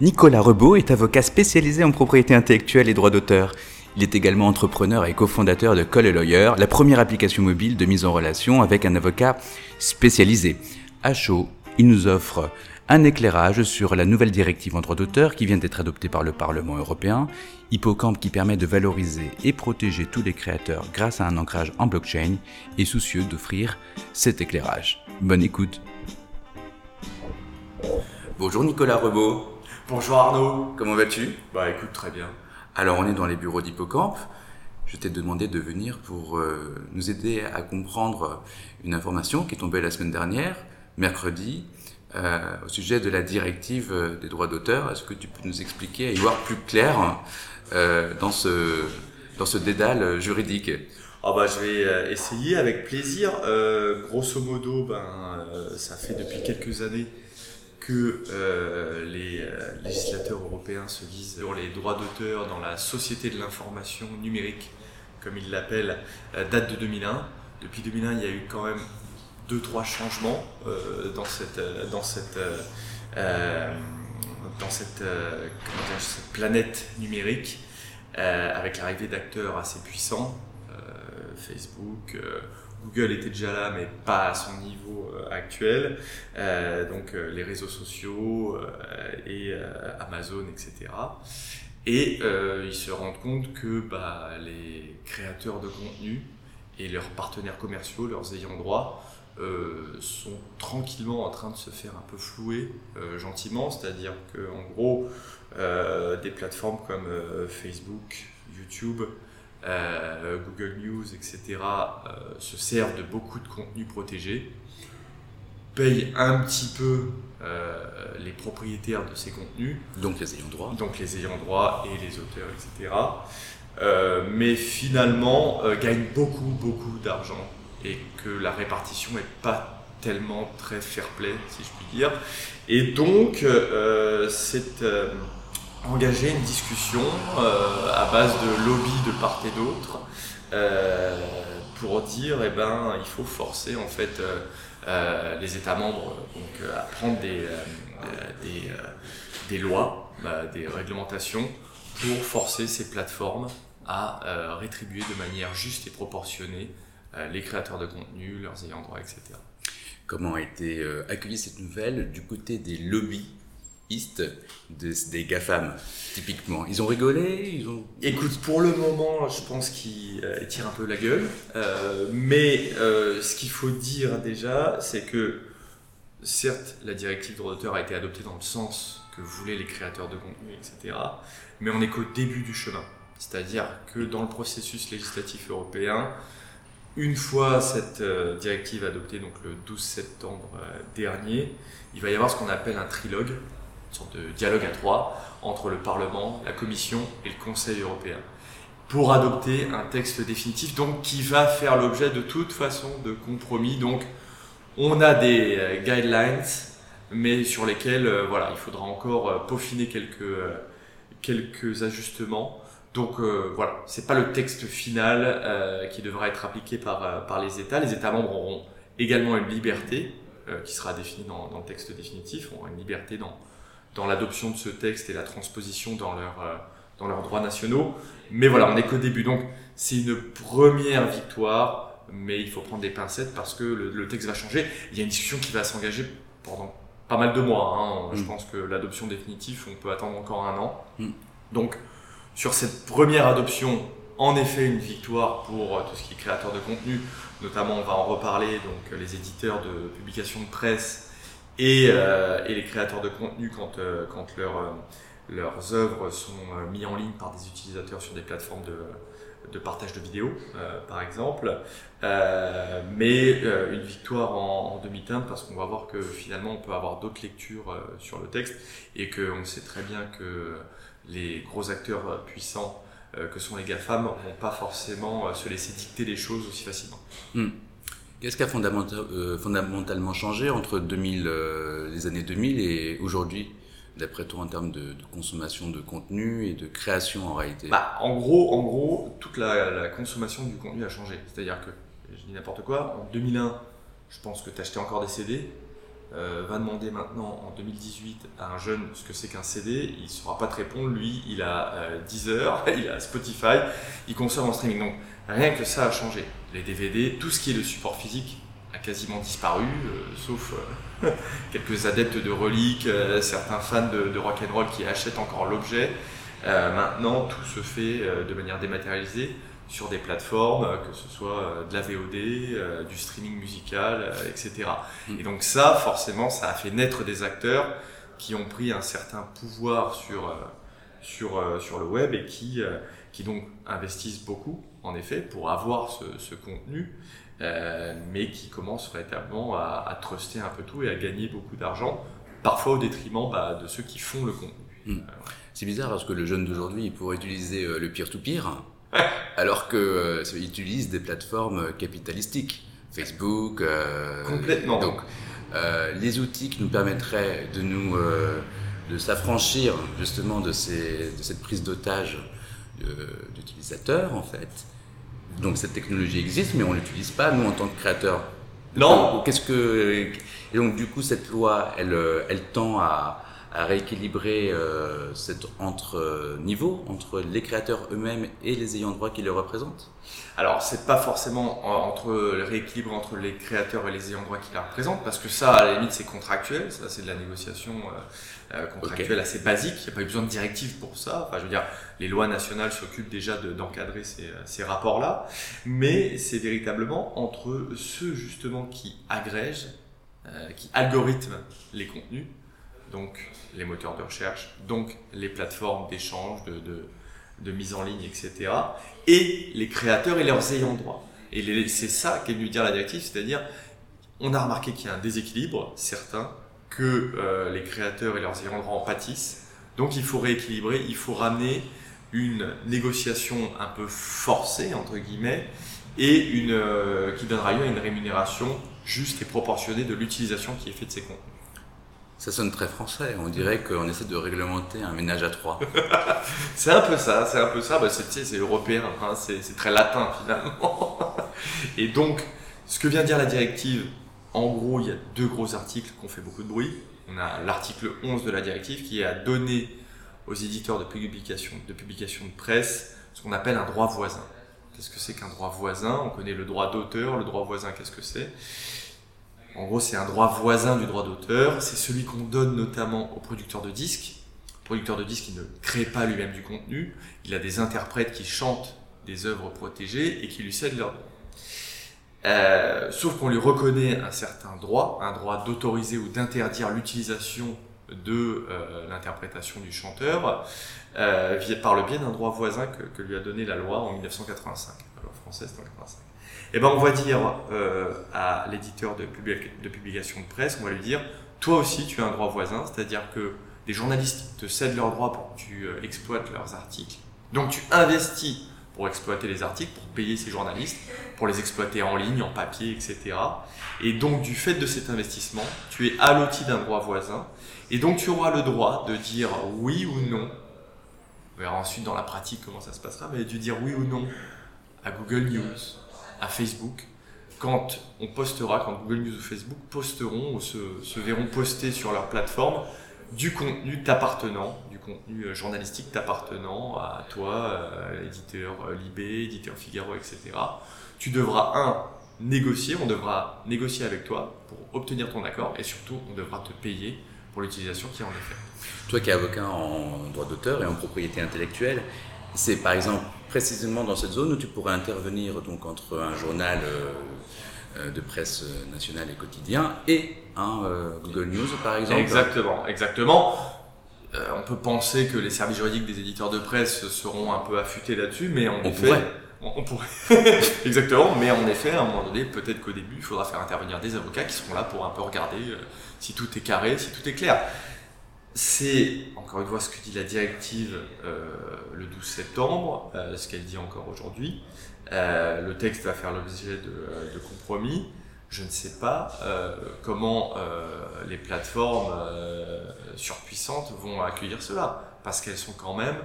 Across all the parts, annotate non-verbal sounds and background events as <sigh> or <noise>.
Nicolas Rebaud est avocat spécialisé en propriété intellectuelle et droit d'auteur. Il est également entrepreneur et cofondateur de Call Lawyer, la première application mobile de mise en relation avec un avocat spécialisé. À chaud, il nous offre un éclairage sur la nouvelle directive en droit d'auteur qui vient d'être adoptée par le Parlement européen, Hippocampe qui permet de valoriser et protéger tous les créateurs grâce à un ancrage en blockchain et soucieux d'offrir cet éclairage. Bonne écoute. Bonjour Nicolas Rebaud. Bonjour Arnaud. Comment vas-tu? Bah écoute, très bien. Alors on est dans les bureaux d'Hippocampe. Je t'ai demandé de venir pour euh, nous aider à comprendre une information qui est tombée la semaine dernière, mercredi, euh, au sujet de la directive euh, des droits d'auteur. Est-ce que tu peux nous expliquer et y voir plus clair dans, ce, dans ce dédale juridique? Ah bah, je vais essayer avec plaisir. grosso modo, ben, ça fait depuis quelques années que euh, les euh, législateurs européens se disent sur les droits d'auteur dans la société de l'information numérique, comme ils l'appellent, euh, date de 2001. Depuis 2001, il y a eu quand même deux trois changements dans cette dans cette dans cette, cette planète numérique avec l'arrivée d'acteurs assez puissants, Facebook. Google était déjà là, mais pas à son niveau euh, actuel. Euh, donc euh, les réseaux sociaux et Amazon, etc. Et ils se rendent compte que bah, les créateurs de contenu et leurs partenaires commerciaux, leurs ayants droit, sont tranquillement en train de se faire un peu flouer gentiment, c'est-à-dire qu'en gros, des plateformes comme Facebook, YouTube, euh, Google News, etc., euh, se servent de beaucoup de contenus protégés, payent un petit peu euh, les propriétaires de ces contenus. Donc les ayants droit. Donc les ayants droit et les auteurs, etc. mais finalement gagnent beaucoup, beaucoup d'argent et que la répartition n'est pas tellement très fair play, si je puis dire. Et donc, cette engager une discussion euh, à base de lobby de part et d'autre euh, pour dire eh ben il faut forcer en fait euh, les États membres à prendre des, des, des, lois, des réglementations pour forcer ces plateformes à rétribuer de manière juste et proportionnée les créateurs de contenu, leurs ayants droit, etc. Comment a été accueillie cette nouvelle du côté des lobbies des GAFAM, typiquement Ils ont rigolé. Écoute, pour le moment, je pense qu'ils euh, tirent un peu la gueule. Euh, mais euh, ce qu'il faut dire déjà, c'est que certes, la directive droit d'auteur a été adoptée dans le sens que voulaient les créateurs de contenu, etc. Mais on n'est qu'au début du chemin. C'est-à-dire que dans le processus législatif européen, une fois cette directive adoptée, donc le 12 septembre dernier, il va y avoir ce qu'on appelle un trilogue, une sorte de dialogue à trois entre le Parlement, la Commission et le Conseil européen pour adopter un texte définitif donc qui va faire l'objet de toute façon de compromis. Donc on a des euh, guidelines mais sur lesquels euh, voilà, il faudra encore euh, peaufiner quelques, quelques ajustements. Donc voilà, c'est pas le texte final qui devra être appliqué par, par les États. Les États membres auront également une liberté qui sera définie dans, dans, le texte définitif, auront une liberté dans, dans l'adoption de ce texte et la transposition dans, leur, euh, dans leurs droits nationaux. Mais voilà, on n'est qu'au début. Donc c'est une première victoire, mais il faut prendre des pincettes parce que le, texte va changer. Il y a une discussion qui va s'engager pendant pas mal de mois. Hein. Je mm. pense que l'adoption définitive, on peut attendre encore un an. Mm. Donc sur cette première adoption, en effet une victoire pour euh, tout ce qui est créateur de contenu. Notamment, on va en reparler, donc les éditeurs de publications de presse et, euh, et, les créateurs de contenu quand, euh, quand leur, euh, leurs œuvres sont mises en ligne par des utilisateurs sur des plateformes de, de partage de vidéos, par exemple. mais une victoire en, en demi-teinte parce qu'on va voir que finalement on peut avoir d'autres lectures sur le texte et qu'on sait très bien que les gros acteurs puissants que sont les GAFAM vont pas forcément se laisser dicter les choses aussi facilement. Hmm. Qu'est-ce qui a euh, fondamentalement changé entre 2000, euh, les années 2000 et aujourd'hui, d'après toi, en termes de, consommation de contenu et de création en réalité? Bah, En gros, en gros toute la, consommation du contenu a changé. C'est-à-dire que, je dis n'importe quoi, en 2001, je pense que tu achetais encore des CD. Va demander maintenant en 2018 à un jeune ce que c'est qu'un CD, il ne saura pas te répondre. Lui, il a 10 heures, <laughs> il a Spotify, il consomme en streaming. Donc rien que ça a changé. Les DVD, tout ce qui est le support physique a quasiment disparu, sauf <laughs> quelques adeptes de reliques, certains fans de, de rock and roll qui achètent encore l'objet. maintenant, tout se fait de manière dématérialisée sur des plateformes, euh, que ce soit euh, de la VOD, euh, du streaming musical, etc. Mm. Et donc ça, forcément, ça a fait naître des acteurs qui ont pris un certain pouvoir sur, sur, sur le web et qui, qui donc investissent beaucoup, en effet, pour avoir ce, ce contenu, mais qui commencent véritablement à, à, truster un peu tout et à gagner beaucoup d'argent, parfois au détriment bah, de ceux qui font le contenu. Mm. C'est bizarre parce que le jeune d'aujourd'hui, il pourrait utiliser le peer-to-peer, <laughs> alors qu'ils euh, utilisent des plateformes capitalistiques, Facebook. Euh, Complètement. Donc, euh, les outils qui nous permettraient de nous de s'affranchir justement de, ces, de cette prise d'otage d'utilisateurs en fait. Donc cette technologie existe, mais on l'utilise pas nous en tant que créateurs. Non. Qu'est-ce que et donc du coup cette loi, elle, elle tend à, à rééquilibrer euh, cet entre-niveau entre les créateurs eux-mêmes et les ayants droit qui les représentent? Alors, c'est pas forcément entre le rééquilibre entre les créateurs et les ayants droit qui les représentent, parce que ça, à la limite, c'est contractuel, ça, c'est de la négociation euh, euh, contractuelle assez basique, il n'y a pas eu besoin de directive pour ça. Enfin, je veux dire, les lois nationales s'occupent déjà d'encadrer ces, ces rapports-là, mais c'est véritablement entre ceux justement qui agrègent, qui algorithment les contenus, donc les moteurs de recherche, donc les plateformes d'échange, de, de, mise en ligne, etc. Et les créateurs et leurs ayants droit. Et c'est ça qu'est venu dire la directive, c'est-à-dire on a remarqué qu'il y a un déséquilibre certain, que euh, les créateurs et leurs ayants droit en pâtissent. Donc il faut rééquilibrer, il faut ramener une négociation un peu forcée, entre guillemets, et une, euh, qui donnera lieu à une rémunération juste et proportionnée de l'utilisation qui est faite de ces contenus. Ça sonne très français. On dirait qu'on essaie de réglementer un ménage à trois. <laughs> c'est un peu ça, c'est un peu ça. Bah, c'est européen, hein. c'est très latin finalement. <laughs> Et donc, ce que vient dire la directive, en gros, il y a deux gros articles qui ont fait beaucoup de bruit. On a l'article 11 de la directive qui a donné aux éditeurs de publication, de publication de presse ce qu'on appelle un droit voisin. Qu'est-ce que c'est qu'un droit voisin? On connaît le droit d'auteur, le droit voisin, qu'est-ce que c'est? En gros, c'est un droit voisin du droit d'auteur. C'est celui qu'on donne notamment aux producteurs de disques. Le producteur de disques, ne crée pas lui-même du contenu. Il a des interprètes qui chantent des œuvres protégées et qui lui cèdent droits. Euh, sauf qu'on lui reconnaît un certain droit, un droit d'autoriser ou d'interdire l'utilisation de euh, l'interprétation du chanteur euh, par le biais d'un droit voisin que, lui a donné la loi en 1985, la loi française en 1985 eh ben on va dire euh, à l'éditeur de, de, publication de presse, on va lui dire, toi aussi tu as un droit voisin, c'est-à-dire que des journalistes te cèdent leurs droits pour que tu euh, exploites leurs articles. Donc tu investis pour exploiter les articles, pour payer ces journalistes, pour les exploiter en ligne, en papier, etc. Et donc du fait de cet investissement, tu es alloti d'un droit voisin, et donc tu auras le droit de dire oui ou non. On verra ensuite dans la pratique comment ça se passera, mais de dire oui ou non à Google News, à Facebook quand on postera, quand Google News ou Facebook posteront ou se, verront poster sur leur plateforme du contenu t'appartenant, du contenu euh, journalistique t'appartenant à toi, euh, éditeur euh, Libé, éditeur Figaro, etc. Tu devras, un, négocier, on devra négocier avec toi pour obtenir ton accord et surtout on devra te payer pour l'utilisation qui en est faite. Toi qui es avocat en droit d'auteur et en propriété intellectuelle, c'est par exemple précisément dans cette zone où tu pourrais intervenir donc entre un journal euh, euh, de presse nationale et quotidien et un euh, Google News par exemple. Exactement, exactement. on peut penser que les services juridiques des éditeurs de presse seront un peu affûtés là-dessus, mais en on effet, pourrait. On, pourrait. <laughs> Exactement, mais en effet, à un moment donné, peut-être qu'au début, il faudra faire intervenir des avocats qui seront là pour un peu regarder si tout est carré, si tout est clair. C'est, encore une fois, ce que dit la directive euh, le 12 septembre, euh, ce qu'elle dit encore aujourd'hui. Euh, le texte va faire l'objet de, compromis. Je ne sais pas comment les plateformes surpuissantes vont accueillir cela, parce qu'elles sont quand même,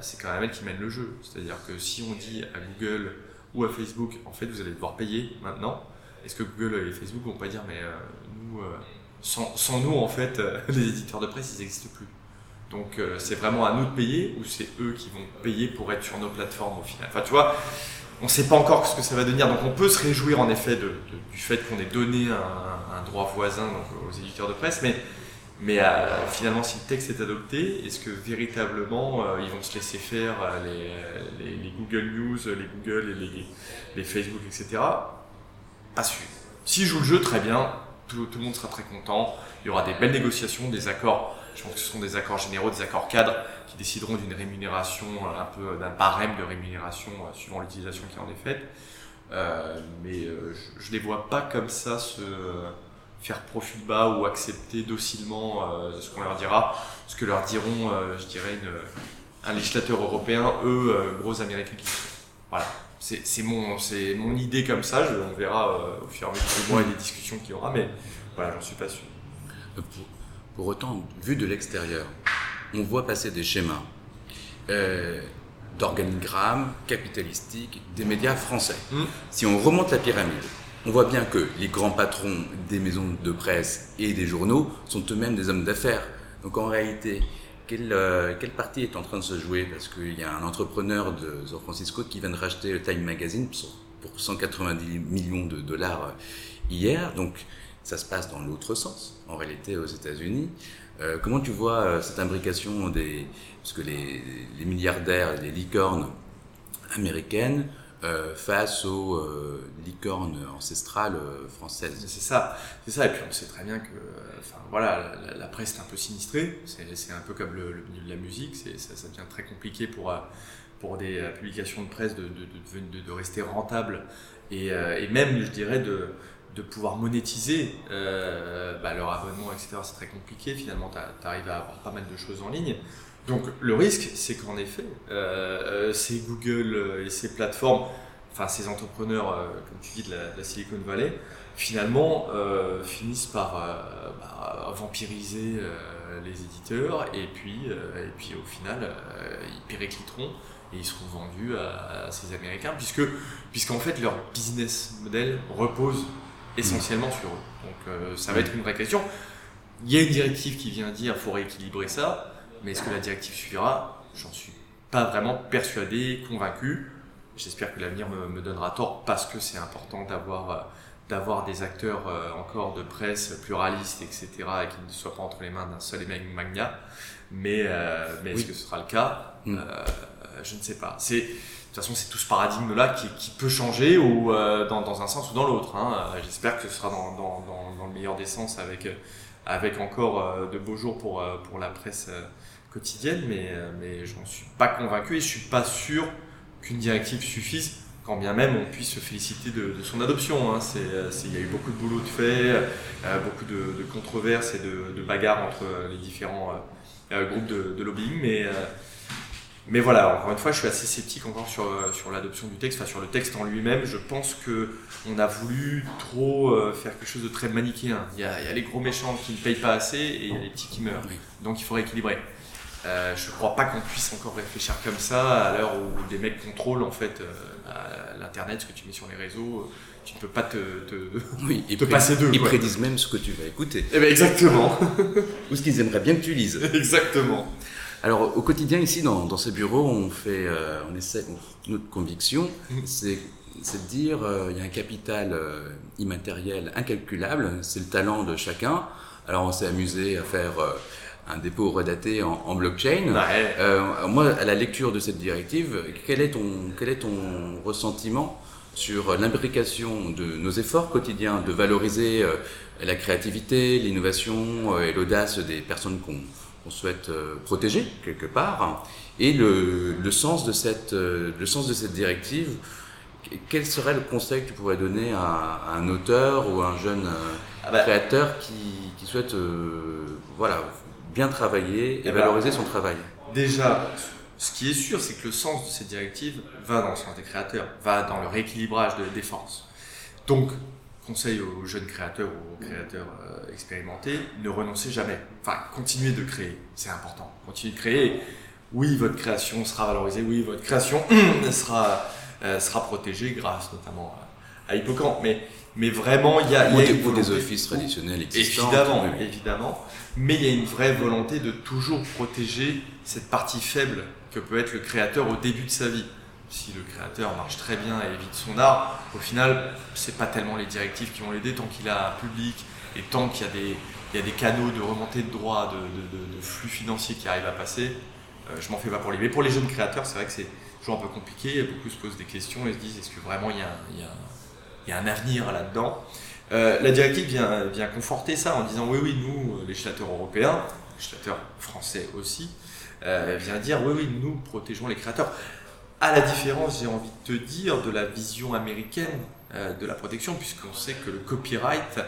c'est quand même elles qui mènent le jeu. C'est-à-dire que si on dit à Google ou à Facebook, en fait, vous allez devoir payer maintenant, est-ce que Google et Facebook vont pas dire, mais nous, sans, nous, en fait, <laughs> les éditeurs de presse, ils n'existent plus. Donc c'est vraiment à nous de payer ou c'est eux qui vont payer pour être sur nos plateformes au final. Enfin, tu vois, on ne sait pas encore ce que ça va devenir. Donc on peut se réjouir en effet du fait qu'on ait donné un, droit voisin aux éditeurs de presse, mais euh, finalement, si le texte est adopté, est-ce que véritablement euh, ils vont se laisser faire euh, les, Google News, les Google et les, les Facebook, etc. Pas sûr. S'ils jouent le jeu, très bien, tout, le monde sera très content. Il y aura des belles négociations, des accords. Je pense que ce sont des accords généraux, des accords cadres qui décideront d'une rémunération, un peu d'un barème de rémunération suivant l'utilisation qui en est faite. mais je ne les vois pas comme ça se faire profil bas ou accepter docilement euh, ce qu'on leur dira, ce que leur diront, euh, je dirais, un législateur européen, eux, euh, gros américains qui. Voilà. C'est mon, mon idée comme ça, je, on verra au fur et à mesure des mois et des discussions qu'il y aura, mais voilà, j'en suis pas sûr. Pour, pour, autant, vu de l'extérieur, on voit passer des schémas d'organigrammes capitalistiques des médias français. Mmh. Si on remonte la pyramide, on voit bien que les grands patrons des maisons de presse et des journaux sont eux-mêmes des hommes d'affaires. Donc en réalité, quelle, euh, quelle, partie est en train de se jouer? Parce qu'il y a un entrepreneur de San Francisco qui vient de racheter Time Magazine pour 190 millions de dollars euh, hier. Donc ça se passe dans l'autre sens, en réalité aux États-Unis. Euh, comment tu vois cette imbrication des... Parce que les, les milliardaires, les licornes américaines euh, face aux euh, licornes ancestrales euh, françaises. C'est ça, c'est ça. Et puis on sait très bien que, enfin voilà, la, presse est un peu sinistrée. C'est un peu comme le, milieu de la musique. Ça, ça, devient très compliqué pour pour des publications de presse de, de, rester rentable et, et, même, je dirais, de, de pouvoir monétiser bah, leur abonnement, etc. C'est très compliqué. Finalement, tu arrives à avoir pas mal de choses en ligne. Donc le risque, c'est qu'en effet, euh, euh, ces Google euh, et ces plateformes, enfin ces entrepreneurs, comme tu dis, de la, Silicon Valley, finalement finissent par bah, vampiriser les éditeurs et puis, et puis au final, ils péricliteront et ils seront vendus à, ces Américains, puisque puisqu'en fait leur business model repose essentiellement sur eux. Donc ça va être une vraie question. Il y a une directive qui vient dire qu'il faut rééquilibrer ça. Mais est-ce que la directive suivra J'en suis pas vraiment persuadé, convaincu. J'espère que l'avenir me, donnera tort parce que c'est important d'avoir euh, d'avoir des acteurs euh, encore de presse pluralistes, etc., et qui ne soient pas entre les mains d'un seul et même magna. Mais, euh, mais est-ce que ce sera le cas? Mm. Je ne sais pas. C'est, de toute façon, c'est tout ce paradigme-là qui, qui, peut changer ou dans, dans, un sens ou dans l'autre. Hein. J'espère que ce sera dans, dans, dans, le meilleur des sens avec, avec encore de beaux jours pour, pour la presse quotidienne, mais, euh, mais je n'en suis pas convaincu et je suis pas sûr qu'une directive suffise, quand bien même on puisse se féliciter de, son adoption. Hein. Euh, il y a eu beaucoup de boulot de fait, euh, beaucoup de, controverses et de, bagarres entre les différents groupes de, lobbying, mais, mais voilà, encore une fois, je suis assez sceptique encore sur, sur l'adoption du texte, enfin sur le texte en lui-même. Je pense que on a voulu trop faire quelque chose de très manichéen. Il y, a, il y a les gros méchants qui ne payent pas assez et il y a les petits qui meurent. Donc il faudrait équilibrer. Euh, je ne crois pas qu'on puisse encore réfléchir comme ça à l'heure où des mecs contrôlent en fait euh, l'internet, ce que tu mets sur les réseaux. Tu ne peux pas te, te, oui, <laughs> te passer d'eux. Ils prédisent même ce que tu vas écouter. Eh ben exactement. <laughs> Ou ce qu'ils aimeraient bien que tu lises. <laughs> Exactement. Alors au quotidien ici dans, dans ces bureaux, on fait, euh, on essaie, notre conviction, c'est c'est de dire il y a un capital immatériel incalculable, c'est le talent de chacun. Alors on s'est amusé à faire un dépôt redaté en, blockchain. Euh, moi, à la lecture de cette directive, quel est ton, quel est ton ressentiment sur l'imbrication de nos efforts quotidiens de valoriser euh, la créativité, l'innovation euh, et l'audace des personnes qu'on souhaite protéger quelque part, et le, le, sens de cette, le sens de cette directive? Quel serait le conseil que tu pourrais donner à, un auteur ou à un jeune ah bah. créateur qui, qui souhaite voilà, bien travailler et, eh ben, valoriser son travail Déjà, ce qui est sûr, c'est que le sens de cette directive va dans le sens des créateurs, va dans le rééquilibrage de la défense. Donc, conseil aux jeunes créateurs ou aux créateurs euh, expérimentés, ne renoncez jamais. Enfin, continuez de créer, c'est important. Continuez de créer. Oui, votre création sera valorisée, oui, votre création <clears throat> sera, euh, sera protégée grâce notamment à Hippocampe, mais, mais vraiment, il y a. Ou, y a des, ou des offices traditionnels existants. Évidemment, oui, évidemment. Mais il y a une vraie volonté de toujours protéger cette partie faible que peut être le créateur au début de sa vie. Si le créateur marche très bien et évite son art, au final, c'est pas tellement les directives qui vont l'aider tant qu'il a un public et tant qu'il y a des, il y a des canaux de remontée de droits, de, de- de- de flux financiers qui arrivent à passer. euh, je m'en fais pas pour lui. Mais pour les jeunes créateurs, c'est vrai que c'est toujours un peu compliqué. Beaucoup se posent des questions et se disent est-ce que vraiment il y a, il y a il y a un avenir là-dedans euh, la directive vient, vient conforter ça en disant oui, oui, nous, euh, législateurs européens, législateurs français aussi, euh, vient dire oui, oui, nous protégeons les créateurs. À la différence, j'ai envie de te dire, de la vision américaine de la protection, puisqu'on sait que le copyright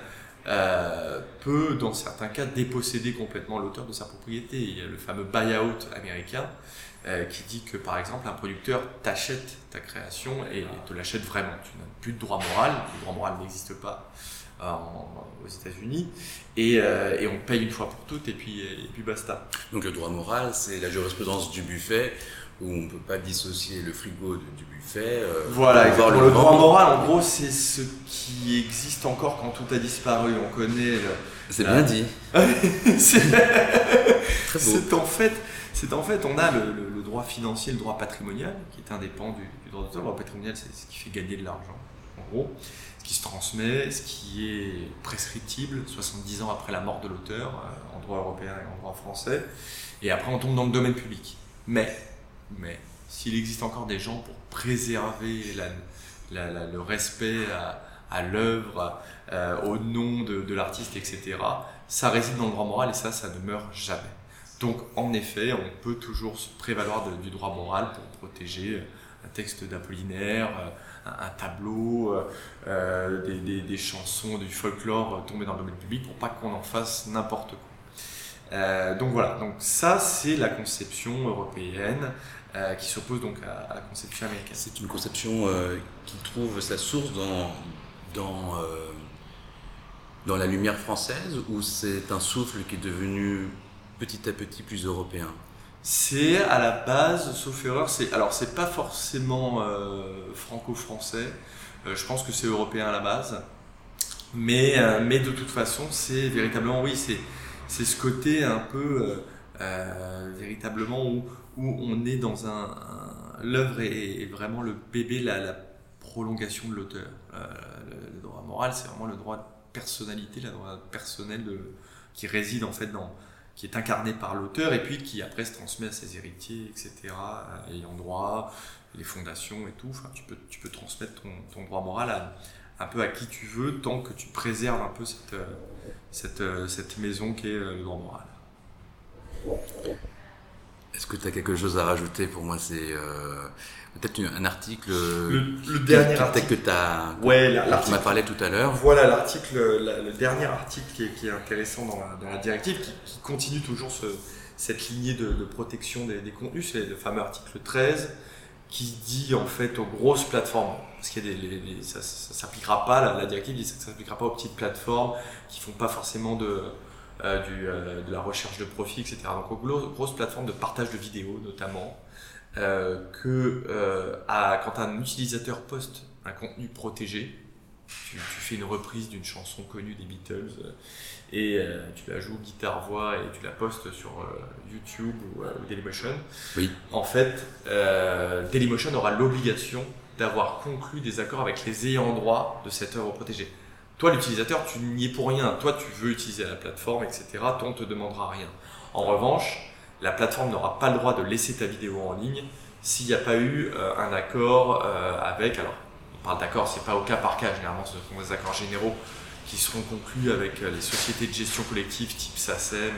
peut, dans certains cas, déposséder complètement l'auteur de sa propriété. Il y a le fameux buy-out américain euh, qui dit que, par exemple, un producteur t'achète ta création et te l'achète vraiment. Tu n'as plus de droit moral, le droit moral n'existe pas euh, en- aux États-Unis, et, euh, et on paye une fois pour toutes, et puis, et puis basta. Donc le droit moral, c'est la jurisprudence du buffet, où on ne peut pas dissocier le frigo de- du buffet. Voilà, exactement. le droit moral, en gros, c'est ce qui existe encore quand tout a disparu. On connaît le, C'est bien dit. <laughs> c'est Très beau. c'est en fait, c'est en fait, on a le droit financier, le droit patrimonial, qui est indépendant du, droit d'auteur. Le droit patrimonial, c'est ce qui fait gagner de l'argent, en gros, ce qui se transmet, ce qui est prescriptible 70 ans après la mort de l'auteur, euh, en droit européen et en droit français. Et après, on tombe dans le domaine public. Mais, mais, s'il existe encore des gens pour préserver le respect à, à l'œuvre, euh, au nom de, de l'artiste, etc., ça réside dans le droit moral et ça, ça ne meurt jamais. Donc, en effet, on peut toujours prévaloir du droit moral pour protéger un texte d'Apollinaire, euh, un, tableau, euh, euh, des, chansons, du folklore euh, tombées dans le domaine public pour pas qu'on en fasse n'importe quoi. Euh, donc voilà, donc ça c'est la conception européenne euh, qui s'oppose donc à, la conception américaine. C'est une conception euh, qui trouve sa source dans, euh, dans la lumière française ou c'est un souffle qui est devenu petit à petit plus européen C'est à la base, sauf erreur, c'est alors c'est pas forcément euh, franco-français. Euh, je pense que c'est européen à la base, mais euh, mais de toute façon, c'est véritablement oui, c'est c'est ce côté un peu véritablement où où on est dans un, l'œuvre est, vraiment le bébé, la, la prolongation de l'auteur. Le, droit moral, c'est vraiment le droit de personnalité, le droit personnel qui réside en fait dans qui est incarné par l'auteur et puis qui après se transmet à ses héritiers, etc., euh, ayant droit, les fondations et tout. Tu peux, transmettre ton, droit moral un peu à qui tu veux tant que tu préserves un peu cette, euh, cette, euh, cette maison qui est euh, le droit moral. Est-ce que tu as quelque chose à rajouter Pour moi, c'est euh, peut-être un article, Le, le que- dernier que- article. que tu as Ouais, l'article. m'as parlé tout à l'heure. Voilà l'article, la- le dernier article qui est, qui est intéressant dans la, dans la directive, qui, qui continue toujours ce- cette lignée de, de protection des, des contenus, c'est le fameux article 13 qui dit en fait aux grosses plateformes, parce les- ça, ça s'appliquera pas, la, la directive dit que ça s'appliquera pas aux petites plateformes qui font pas forcément de, du, euh, de la recherche de profit, etc. Donc aux glo- grosses plateformes de partage de vidéos notamment, euh, que euh, à- quand un utilisateur poste un contenu protégé, tu, tu fais une reprise d'une chanson connue des Beatles euh, et euh, tu la joues guitare-voix et tu la postes sur euh, YouTube ou, euh, ou Dailymotion. Oui. En fait, euh, Dailymotion aura l'obligation d'avoir conclu des accords avec les ayants droit de cette œuvre protégée. Toi, l'utilisateur, tu n'y es pour rien. Toi, tu veux utiliser la plateforme, etc. Toi, on ne te demandera rien. En revanche, la plateforme n'aura pas le droit de laisser ta vidéo en ligne s'il n'y a pas eu euh, un accord euh, avec. Alors, on parle d'accord, c'est pas au cas par cas. Généralement, ce sont des accords généraux qui seront conclus avec euh, les sociétés de gestion collective type SACEM,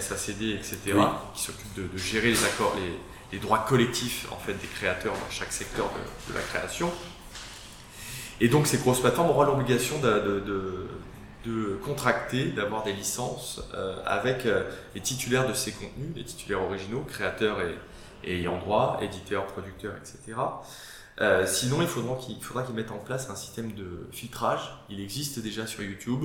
SACD, etc., Oui. qui s'occupent de, de gérer les accords, les, les droits collectifs en fait des créateurs dans chaque secteur de, de la création. Et donc ces grosses plateformes auront l'obligation de, de- de- de contracter, d'avoir des licences euh, avec euh, les titulaires de ces contenus, les titulaires originaux, créateurs et, et ayant droit, éditeurs, producteurs, etc. Euh, sinon, il faudra qu'ils qu'ils mettent en place un système de filtrage. Il existe déjà sur YouTube.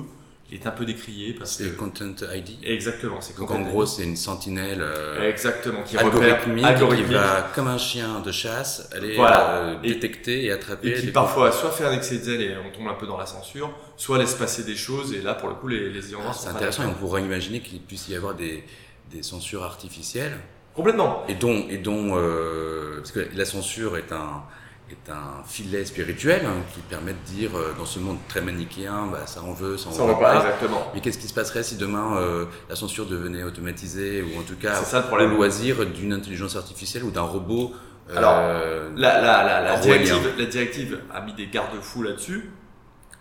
Est un peu décrié parce que C'est Content ID. exactement, c'est Donc en gros, c'est une sentinelle euh, exactement qui repère algorithmique, qui algorithmique va, comme un chien de chasse, aller Voilà. euh, Et- détecter et attraper. et qui parfois soit fait un excès de zèle et on tombe un peu dans la censure, soit laisse passer des choses et là pour le coup les, les Ah, c'est intéressant, et on pourrait imaginer qu'il puisse y avoir des, des censures artificielles, Complètement. et dont, et dont euh, parce que la censure est un, est un filet spirituel hein, qui permet de dire, euh, dans ce monde très manichéen, bah, ça en veut, ça en Ça on veut pas pas. exactement. Mais qu'est-ce qui se passerait si demain euh, la censure devenait automatisée, ou en tout cas ça le loisir d'une intelligence artificielle ou d'un robot euh, Alors, La, directive, la directive a mis des garde-fous là-dessus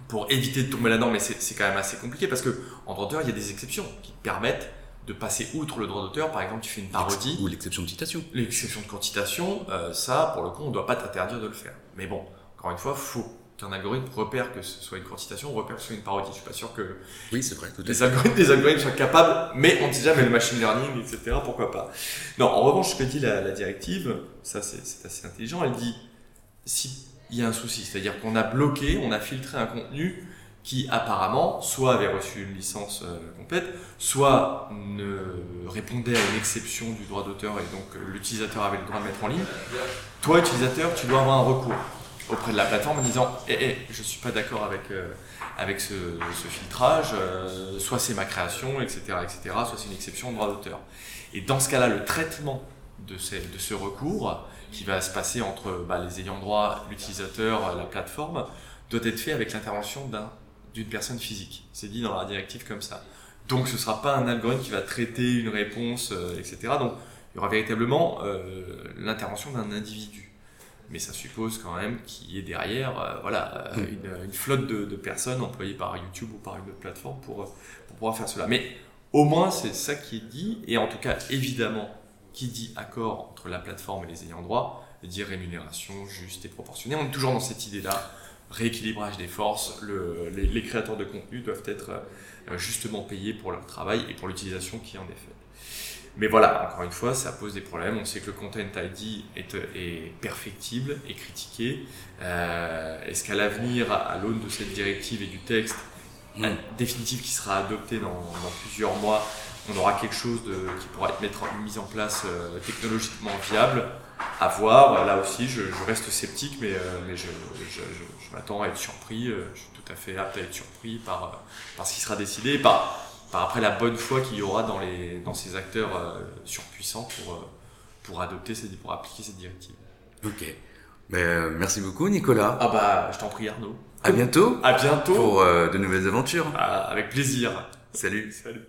pour éviter de tomber là-dedans, mais c'est quand même assez compliqué parce que en droit il y a des exceptions qui te permettent de passer outre le droit d'auteur. Par exemple, tu fais une parodie, ou l'exception de citation. l'exception de quantitation, euh, ça, pour le coup, on ne doit pas t'interdire de le faire. Mais bon, encore une fois, faut qu'un algorithme repère que ce soit une quantitation, repère que ce soit une parodie. Je suis pas sûr que Oui, c'est vrai, tout les algorithmes, les algorithmes soient capables, mais on sait jamais le machine learning, etc. Pourquoi pas Non, en revanche, ce que dit la, la directive, ça c'est assez intelligent, elle dit s'il y a un souci, c'est-à-dire qu'on a bloqué, on a filtré un contenu qui apparemment soit avait reçu une licence euh, complète, soit ne répondait à une exception du droit d'auteur et donc euh, l'utilisateur avait le droit de mettre en ligne. Toi, utilisateur, tu dois avoir un recours auprès de la plateforme en disant eh, eh, je suis pas d'accord avec, euh, avec ce, filtrage, soit c'est ma création, etc., etc., soit c'est une exception au droit d'auteur. Et dans ce cas-là, le traitement de ce recours, qui va se passer entre bah, les ayants droit, l'utilisateur, la plateforme, doit être fait avec l'intervention d'un- d'une personne physique. C'est dit dans la directive comme ça. Donc ce ne sera pas un algorithme qui va traiter une réponse, euh, etc. Donc il y aura véritablement euh, l'intervention d'un individu. Mais ça suppose quand même qu'il y ait derrière euh, voilà, une, une flotte de, de personnes employées par YouTube ou par une autre plateforme pour, pour pouvoir faire cela. Mais au moins c'est ça qui est dit, et en tout cas évidemment, qui dit accord entre la plateforme et les ayants droit, dit rémunération juste et proportionnée. On est toujours dans cette idée-là, rééquilibrage des forces, le- les, les créateurs de contenu doivent être euh, justement payés pour leur travail et pour l'utilisation qui en est faite. Mais voilà, encore une fois, ça pose des problèmes. On sait que le Content ID est, est perfectible et critiqué. Euh, Est-ce qu'à l'avenir, à l'aune de cette directive et du texte définitif qui sera adopté dans, dans plusieurs mois, on aura quelque chose de, qui pourra être mis en place euh, technologiquement viable à voir. Là aussi, je, je reste sceptique, mais, euh, mais je, je- je- m'attends à être surpris. euh, Je suis tout à fait apte à être surpris par, par ce qui sera décidé, et par, par après la bonne foi qu'il y aura dans, les, dans ces acteurs euh, surpuissants pour, euh, pour adopter, cette, pour appliquer cette directive. Ok. Ben, euh, merci beaucoup, Nicolas. Ah bah, je t'en prie Arnaud. À bientôt À bientôt. pour euh, de nouvelles aventures. Ah, avec plaisir. Salut. Salut.